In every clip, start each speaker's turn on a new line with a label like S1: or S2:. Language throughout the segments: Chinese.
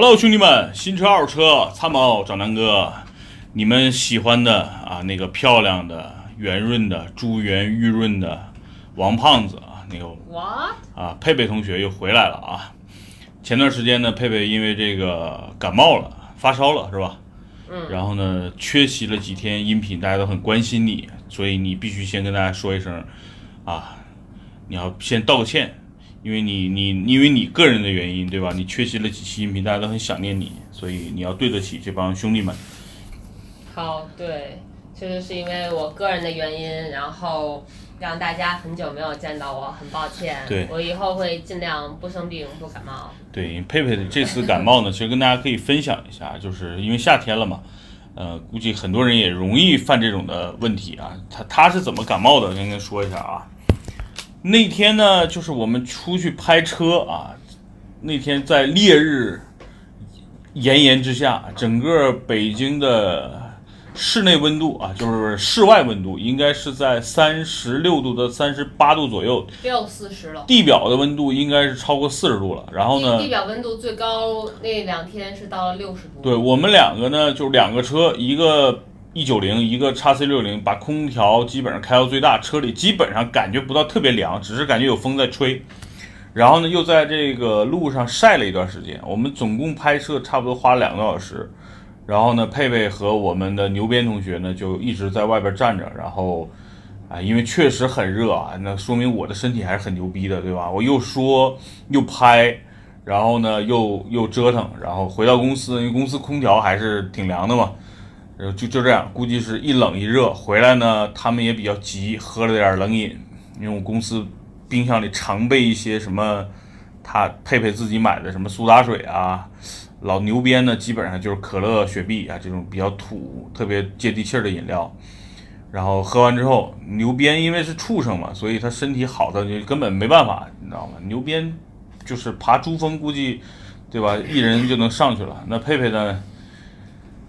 S1: Hello，兄弟们，新车二手车参谋找南哥，你们喜欢的啊那个漂亮的、圆润的、珠圆玉润的王胖子啊，那个？啊佩佩同学又回来了啊。前段时间呢，佩佩因为这个感冒了，发烧了是吧？
S2: 嗯。
S1: 然后呢，缺席了几天音频，大家都很关心你，所以你必须先跟大家说一声啊，你要先道个歉。因为你你因为你个人的原因，对吧？你缺席了几期音频，大家都很想念你，所以你要对得起这帮兄弟们。
S2: 好，对，确实是因为我个人的原因，然后让大家很久没有见到我，很抱歉。
S1: 对
S2: 我以后会尽量不生病、不感冒。
S1: 对，佩佩的这次感冒呢，其实跟大家可以分享一下，就是因为夏天了嘛，呃，估计很多人也容易犯这种的问题啊。他他是怎么感冒的？跟您说一下啊。那天呢，就是我们出去拍车啊，那天在烈日炎炎之下，整个北京的室内温度啊，就是室外温度，应该是在三十六度到三十八度左右，
S2: 六四十了。
S1: 地表的温度应该是超过四十度了。然后呢
S2: 地，地表温度最高那两天是到了六十度。
S1: 对我们两个呢，就是两个车，一个一九零，一个叉 C 六零，把空调基本上开到最大，车里基本上感觉不到特别凉，只是感觉有风在吹。然后呢，又在这个路上晒了一段时间。我们总共拍摄差不多花了两个多小时。然后呢，佩佩和我们的牛鞭同学呢，就一直在外边站着。然后，啊，因为确实很热啊，那说明我的身体还是很牛逼的，对吧？我又说又拍，然后呢又又折腾，然后回到公司，因为公司空调还是挺凉的嘛。然后就就这样，估计是一冷一热回来呢，他们也比较急，喝了点冷饮。因为我公司冰箱里常备一些什么，他佩佩自己买的什么苏打水啊，老牛鞭呢，基本上就是可乐、雪碧啊这种比较土、特别接地气儿的饮料。然后喝完之后，牛鞭因为是畜生嘛，所以他身体好的就根本没办法，你知道吗？牛鞭就是爬珠峰，估计对吧？一人就能上去了。那佩佩呢？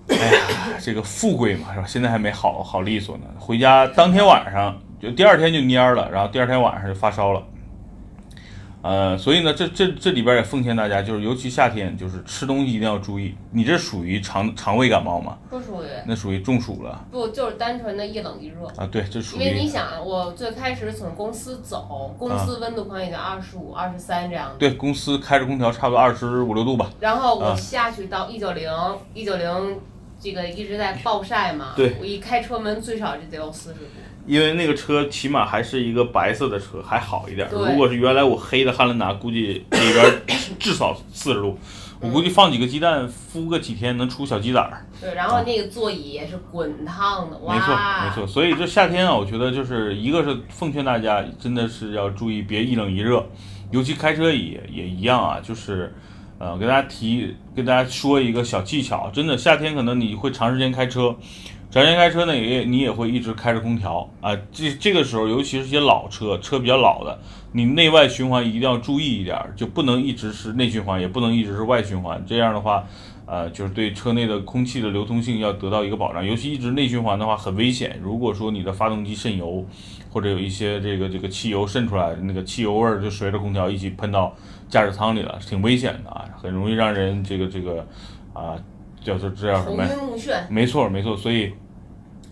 S1: 哎呀，这个富贵嘛，是吧？现在还没好好利索呢。回家当天晚上就第二天就蔫儿了，然后第二天晚上就发烧了。呃，所以呢，这这这里边也奉劝大家，就是尤其夏天，就是吃东西一定要注意。你这属于肠肠胃感冒吗？
S2: 不属于，
S1: 那属于中暑了
S2: 不就是单纯的一冷一热。
S1: 啊！对，这属于
S2: 因为你
S1: 于
S2: 想，我最开始从公司走，公司温度可能也就二十五、二十三这样的。
S1: 对公司开着空调，差不多二十五六度吧。
S2: 然后我
S1: 啊
S2: 下去到一九零，一九零这个一直在暴晒嘛。
S1: 对
S2: 我一开车门最少就得有四十度。
S1: 因为那个车起码还是一个白色的车，还好一点。
S2: 对
S1: 如果是原来我黑的汉兰达，估计里边 至少四十度。我估计放几个鸡蛋，孵个几天能出小鸡崽儿。
S2: 对，然后那个座椅也是滚烫的，哇！
S1: 没错，没错。所以这夏天啊，我觉得就是一个是奉劝大家，真的是要注意别一冷一热，尤其开车也也一样啊，就是。呃，给大家提，跟大家说一个小技巧，真的，夏天可能你会长时间开车，长时间开车呢，也你也会一直开着空调啊。这这个时候，尤其是些老车，车比较老的，你内外循环一定要注意一点儿，就不能一直是内循环，也不能一直是外循环。这样的话，呃，就是对车内的空气的流通性要得到一个保障。尤其一直内循环的话，很危险。如果说你的发动机渗油，或者有一些这个这个汽油渗出来，那个汽油味儿就随着空调一起喷到驾驶舱里了，挺危险的啊，很容易让人这个这个啊，叫做这叫什么呀？
S2: 晕目眩。
S1: 没错，没错，所以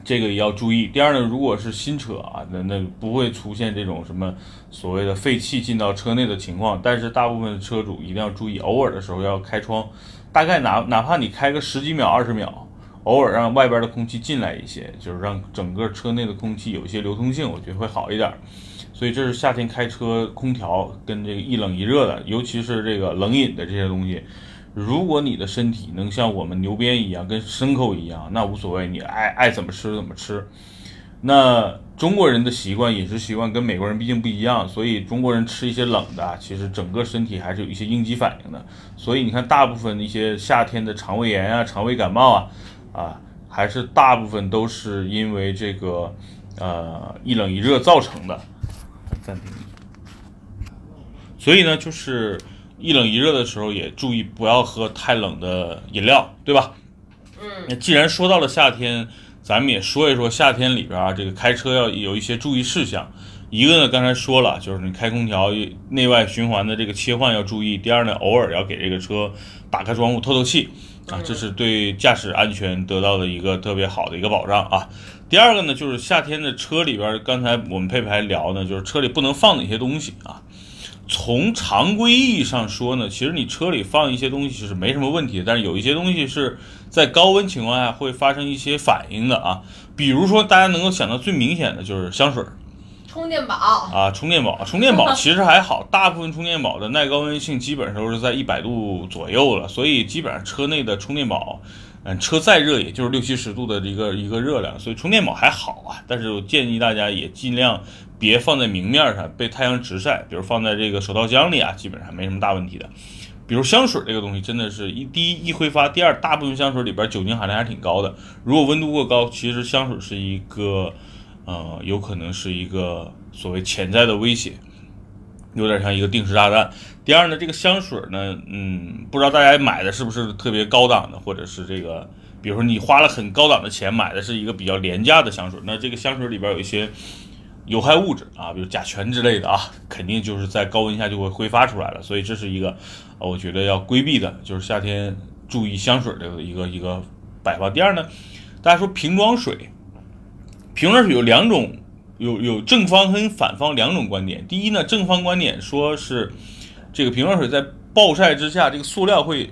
S1: 这个也要注意。第二呢，如果是新车啊，那那不会出现这种什么所谓的废气进到车内的情况。但是大部分车主一定要注意，偶尔的时候要开窗，大概哪哪怕你开个十几秒、二十秒，偶尔让外边的空气进来一些，就是让整个车内的空气有一些流通性，我觉得会好一点。所以这是夏天开车空调跟这个一冷一热的，尤其是这个冷饮的这些东西。如果你的身体能像我们牛鞭一样，跟牲口一样，那无所谓，你爱爱怎么吃怎么吃。那中国人的习惯饮食习惯跟美国人毕竟不一样，所以中国人吃一些冷的，其实整个身体还是有一些应激反应的。所以你看，大部分一些夏天的肠胃炎啊、肠胃感冒啊，啊，还是大部分都是因为这个呃一冷一热造成的。暂停。所以呢，就是一冷一热的时候，也注意不要喝太冷的饮料，对吧？
S2: 嗯，
S1: 那既然说到了夏天，咱们也说一说夏天里边啊，这个开车要有一些注意事项。一个呢，刚才说了，就是你开空调内外循环的这个切换要注意。第二呢，偶尔要给这个车打开窗户透透气啊，这是对驾驶安全得到的一个特别好的一个保障啊。第二个呢，就是夏天的车里边，刚才我们配牌聊呢，就是车里不能放哪些东西啊。从常规意义上说呢，其实你车里放一些东西是没什么问题，但是有一些东西是在高温情况下会发生一些反应的啊。比如说大家能够想到最明显的就是香水。
S2: 充电宝
S1: 啊，充电宝，充电宝其实还好，大部分充电宝的耐高温性基本上都是在一百度左右了，所以基本上车内的充电宝，嗯，车再热也就是六七十度的一个一个热量，所以充电宝还好啊。但是我建议大家也尽量别放在明面上，被太阳直晒，比如放在这个手套箱里啊，基本上没什么大问题的。比如香水这个东西，真的是一第一易挥发，第二大部分香水里边酒精含量还挺高的，如果温度过高，其实香水是一个。呃，有可能是一个所谓潜在的威胁，有点像一个定时炸弹。第二呢，这个香水呢，嗯，不知道大家买的是不是特别高档的，或者是这个，比如说你花了很高档的钱买的是一个比较廉价的香水，那这个香水里边有一些有害物质啊，比如甲醛之类的啊，肯定就是在高温下就会挥发出来了。所以这是一个我觉得要规避的，就是夏天注意香水的一个一个摆放。第二呢，大家说瓶装水。瓶装水有两种，有有正方跟反方两种观点。第一呢，正方观点说是这个瓶装水在暴晒之下，这个塑料会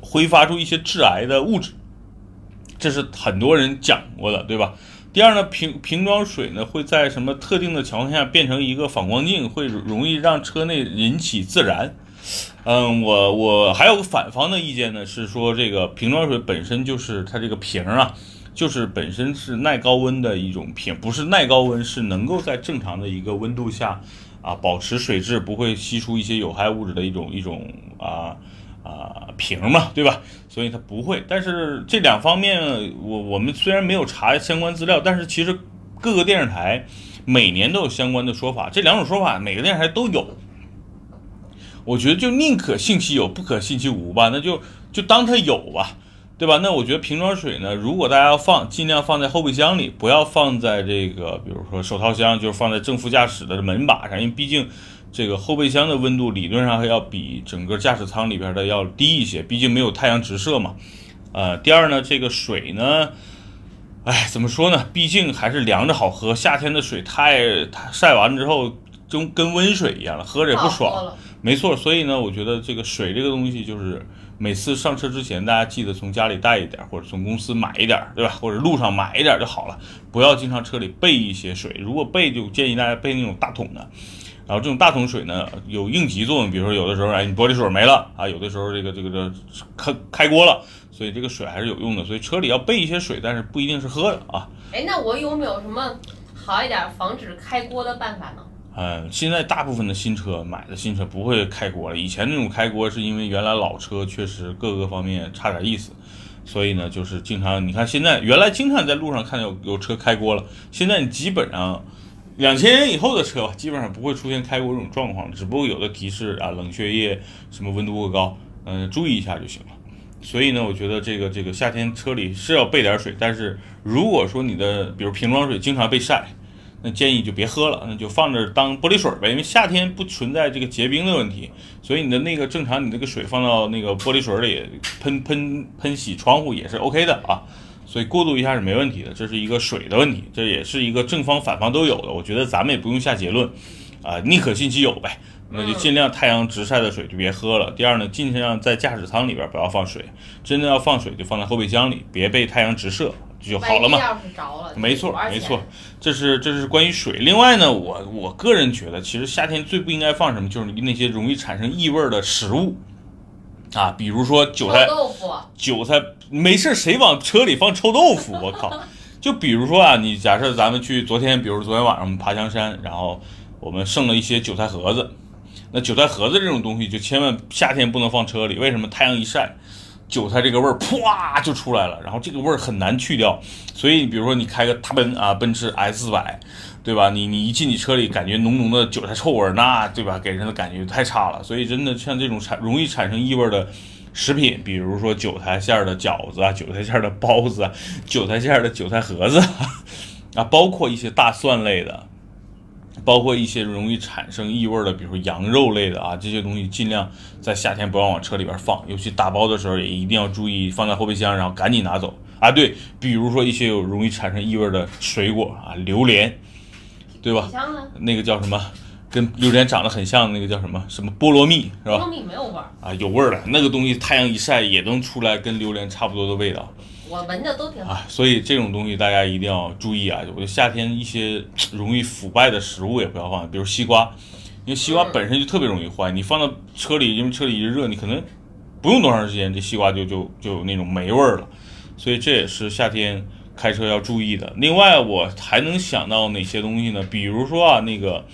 S1: 挥发出一些致癌的物质，这是很多人讲过的，对吧？第二呢，瓶瓶装水呢会在什么特定的情况下变成一个反光镜，会容易让车内引起自燃。嗯，我我还有个反方的意见呢，是说这个瓶装水本身就是它这个瓶啊。就是本身是耐高温的一种瓶，不是耐高温，是能够在正常的一个温度下，啊，保持水质不会吸出一些有害物质的一种一种啊啊瓶嘛，对吧？所以它不会。但是这两方面，我我们虽然没有查相关资料，但是其实各个电视台每年都有相关的说法。这两种说法每个电视台都有，我觉得就宁可信其有，不可信其无吧，那就就当它有吧。对吧？那我觉得瓶装水呢，如果大家要放，尽量放在后备箱里，不要放在这个，比如说手套箱，就是放在正副驾驶的门把上，因为毕竟这个后备箱的温度理论上还要比整个驾驶舱里边的要低一些，毕竟没有太阳直射嘛。呃，第二呢，这个水呢，哎，怎么说呢？毕竟还是凉着好喝，夏天的水太太晒完之后就跟温水一样了，喝着也不爽。没错，所以呢，我觉得这个水这个东西就是。每次上车之前，大家记得从家里带一点，或者从公司买一点，对吧？或者路上买一点就好了，不要经常车里备一些水。如果备，就建议大家备那种大桶的。然后这种大桶水呢，有应急作用，比如说有的时候，哎，你玻璃水没了啊，有的时候这个这个这开开锅了，所以这个水还是有用的。所以车里要备一些水，但是不一定是喝的啊。
S2: 哎，那我有没有什么好一点防止开锅的办法呢？
S1: 嗯，现在大部分的新车买的新车不会开锅了。以前那种开锅是因为原来老车确实各个方面差点意思，所以呢，就是经常你看现在原来经常在路上看有有车开锅了，现在你基本上两千年以后的车吧，基本上不会出现开锅这种状况，只不过有的提示啊冷却液什么温度过高，嗯，注意一下就行了。所以呢，我觉得这个这个夏天车里是要备点水，但是如果说你的比如瓶装水经常被晒。那建议就别喝了，那就放着当玻璃水呗，因为夏天不存在这个结冰的问题，所以你的那个正常，你这个水放到那个玻璃水里喷喷喷洗窗户也是 OK 的啊，所以过渡一下是没问题的，这是一个水的问题，这也是一个正方反方都有的，我觉得咱们也不用下结论啊，宁可信其有呗，那就尽量太阳直晒的水就别喝了。第二呢，尽量在驾驶舱里边不要放水，真的要放水就放在后备箱里，别被太阳直射。就好了嘛，没错没错，这是这是关于水。另外呢，我我个人觉得，其实夏天最不应该放什么，就是那些容易产生异味的食物啊，比如说韭菜、
S2: 豆腐、
S1: 韭菜，没事谁往车里放臭豆腐？我靠！就比如说啊，你假设咱们去昨天，比如昨天晚上我们爬香山，然后我们剩了一些韭菜盒子，那韭菜盒子这种东西就千万夏天不能放车里，为什么？太阳一晒。韭菜这个味儿啪就出来了，然后这个味儿很难去掉，所以比如说你开个大奔啊，奔驰 S 四百，对吧？你你一进你车里，感觉浓浓的韭菜臭味儿，那对吧？给人的感觉太差了。所以真的像这种产容易产生异味的食品，比如说韭菜馅儿的饺子啊，韭菜馅儿的包子啊，韭菜馅儿的韭菜盒子啊，包括一些大蒜类的包括一些容易产生异味的，比如说羊肉类的啊，这些东西尽量在夏天不要往车里边放，尤其打包的时候也一定要注意放在后备箱，然后赶紧拿走啊。对，比如说一些有容易产生异味的水果啊，榴莲，对吧？那个叫什么？跟榴莲长得很像，那个叫什么？什么菠萝蜜是吧？
S2: 菠萝蜜没有味儿
S1: 啊，有味儿的那个东西，太阳一晒也能出来跟榴莲差不多的味道。
S2: 我闻着都挺好，
S1: 所以这种东西大家一定要注意啊！我觉得夏天一些 容易腐败的食物也不要放，比如西瓜，因为西瓜本身就特别容易坏，你放到车里，因为车里一热，你可能不用多长时间，这西瓜就就就有那种霉味儿了。所以这也是夏天开车要注意的。另外，我还能想到哪些东西呢？比如说啊，那个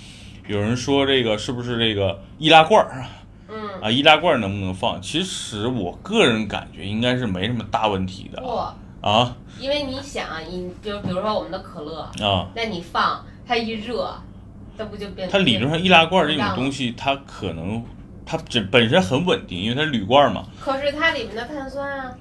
S1: 有人说这个是不是这个易拉罐儿？
S2: 嗯
S1: 啊，易拉罐能不能放？其实我个人感觉应该是没什么大问题的。
S2: 不
S1: 啊，
S2: 因为你想，你就比如说我们的可乐
S1: 啊，
S2: 那你放它一热，它不就变？
S1: 它理论上易拉罐这种东西，它可能它这本身很稳定，因为它是铝罐嘛。
S2: 可是它里面的碳酸啊。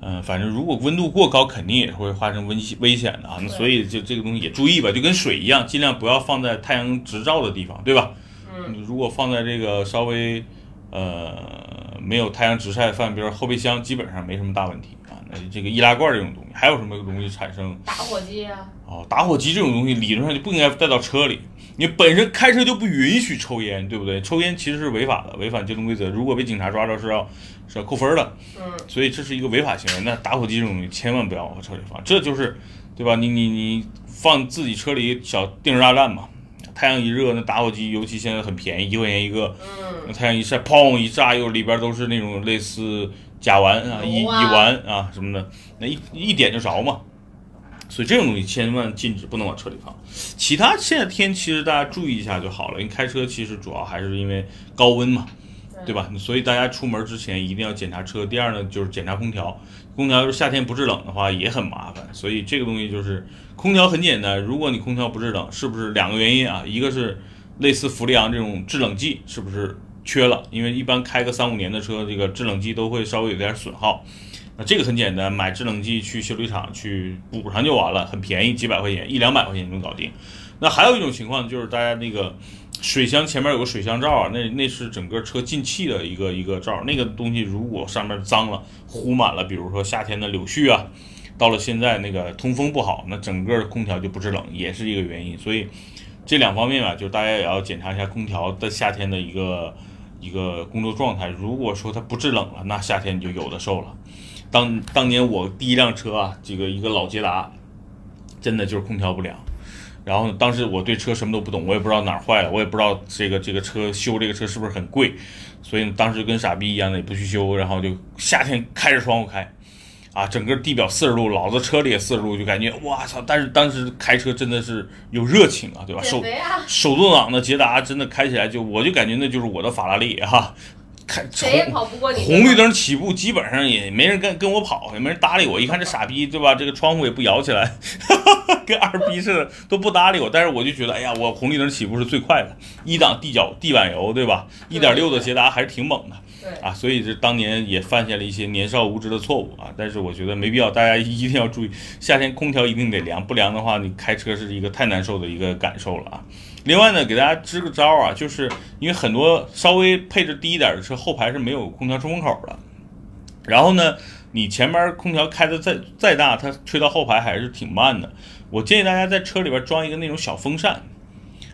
S1: 嗯，反正如果温度过高，肯定也会发生危危险的啊。那所以就这个东西也注意吧，就跟水一样，尽量不要放在太阳直照的地方，对吧？
S2: 嗯。
S1: 如果放在这个稍微。呃，没有太阳直晒放，比如后备箱，基本上没什么大问题啊。那这个易拉罐这种东西，还有什么容易产生？
S2: 打火机啊。
S1: 哦，打火机这种东西理论上就不应该带到车里。你本身开车就不允许抽烟，对不对？抽烟其实是违法的，违反交通规则。如果被警察抓着是要是要扣分的。
S2: 嗯。
S1: 所以这是一个违法行为。那打火机这种东西千万不要往车里放，这就是，对吧？你你你放自己车里小定时炸弹嘛。太阳一热，那打火机尤其现在很便宜，一块钱一个。
S2: 嗯。
S1: 那太阳一晒，砰一炸，又里边都是那种类似甲烷啊、乙乙烷啊什么的，那一一点就着嘛。所以这种东西千万禁止，不能往车里放。其他现在天其实大家注意一下就好了。因为开车其实主要还是因为高温嘛，对吧？所以大家出门之前一定要检查车。第二呢，就是检查空调。空调是夏天不制冷的话也很麻烦。所以这个东西就是空调很简单。如果你空调不制冷，是不是两个原因啊？一个是类似氟利昂这种制冷剂是不是缺了？因为一般开个三五年的车，这个制冷剂都会稍微有点损耗。那这个很简单，买制冷剂去修理厂去补上就完了，很便宜，几百块钱，一两百块钱就能搞定。那还有一种情况就是大家那个水箱前面有个水箱罩啊，那那是整个车进气的一个一个罩，那个东西如果上面脏了糊满了，比如说夏天的柳絮啊，到了现在那个通风不好，那整个空调就不制冷，也是一个原因。所以这两方面吧，就大家也要检查一下空调的夏天的一个一个工作状态。如果说它不制冷了，那夏天你就有的受了。当当年我第一辆车啊，这个一个老捷达，真的就是空调不良。然后当时我对车什么都不懂，我也不知道哪儿坏了，我也不知道这个这个车修这个车是不是很贵，所以当时跟傻逼一样的也不去修，然后就夏天开着窗户开，啊，整个地表四十度，老子车里也四十度，就感觉哇操！但是当时开车真的是有热情啊，对吧？手手动挡的捷达真的开起来就我就感觉那就是我的法拉利哈。
S2: 谁也跑不过你。
S1: 红绿灯起步，基本上也没人跟跟我跑，也没人搭理我。一看这傻逼，对吧？这个窗户也不摇起来，跟二逼似的，都不搭理我。但是我就觉得，哎呀，我红绿灯起步是最快的，一档地脚地板油，对吧？一点六的捷达还是挺猛的。
S2: 对
S1: 啊，所以这当年也犯下了一些年少无知的错误啊。但是我觉得没必要，大家一定要注意，夏天空调一定得凉，不凉的话，你开车是一个太难受的一个感受了啊。另外呢，给大家支个招啊，就是因为很多稍微配置低一点的车后排是没有空调出风口的，然后呢，你前面空调开的再再大，它吹到后排还是挺慢的。我建议大家在车里边装一个那种小风扇，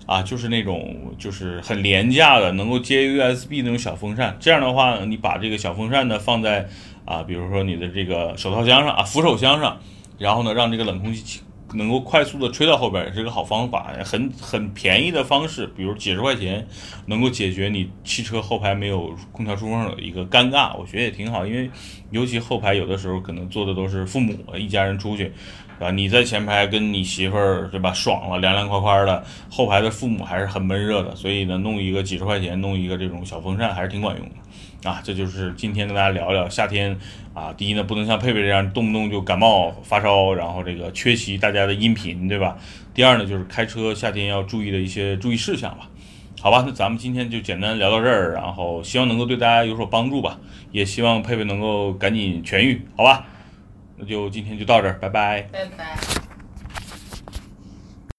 S1: 啊，就是那种就是很廉价的，能够接 USB 那种小风扇。这样的话，你把这个小风扇呢放在啊，比如说你的这个手套箱上啊，扶手箱上，然后呢，让这个冷空气。能够快速的吹到后边也是个好方法，很很便宜的方式，比如几十块钱，能够解决你汽车后排没有空调出风口的一个尴尬，我觉得也挺好。因为尤其后排有的时候可能坐的都是父母一家人出去，啊，你在前排跟你媳妇儿对吧，爽了凉凉快快的，后排的父母还是很闷热的，所以呢，弄一个几十块钱，弄一个这种小风扇还是挺管用的。啊，这就是今天跟大家聊聊夏天啊。第一呢，不能像佩佩这样动不动就感冒发烧，然后这个缺席大家的音频，对吧？第二呢，就是开车夏天要注意的一些注意事项吧。好吧，那咱们今天就简单聊到这儿，然后希望能够对大家有所帮助吧。也希望佩佩能够赶紧痊愈，好吧？那就今天就到这儿，拜拜。
S2: 拜拜。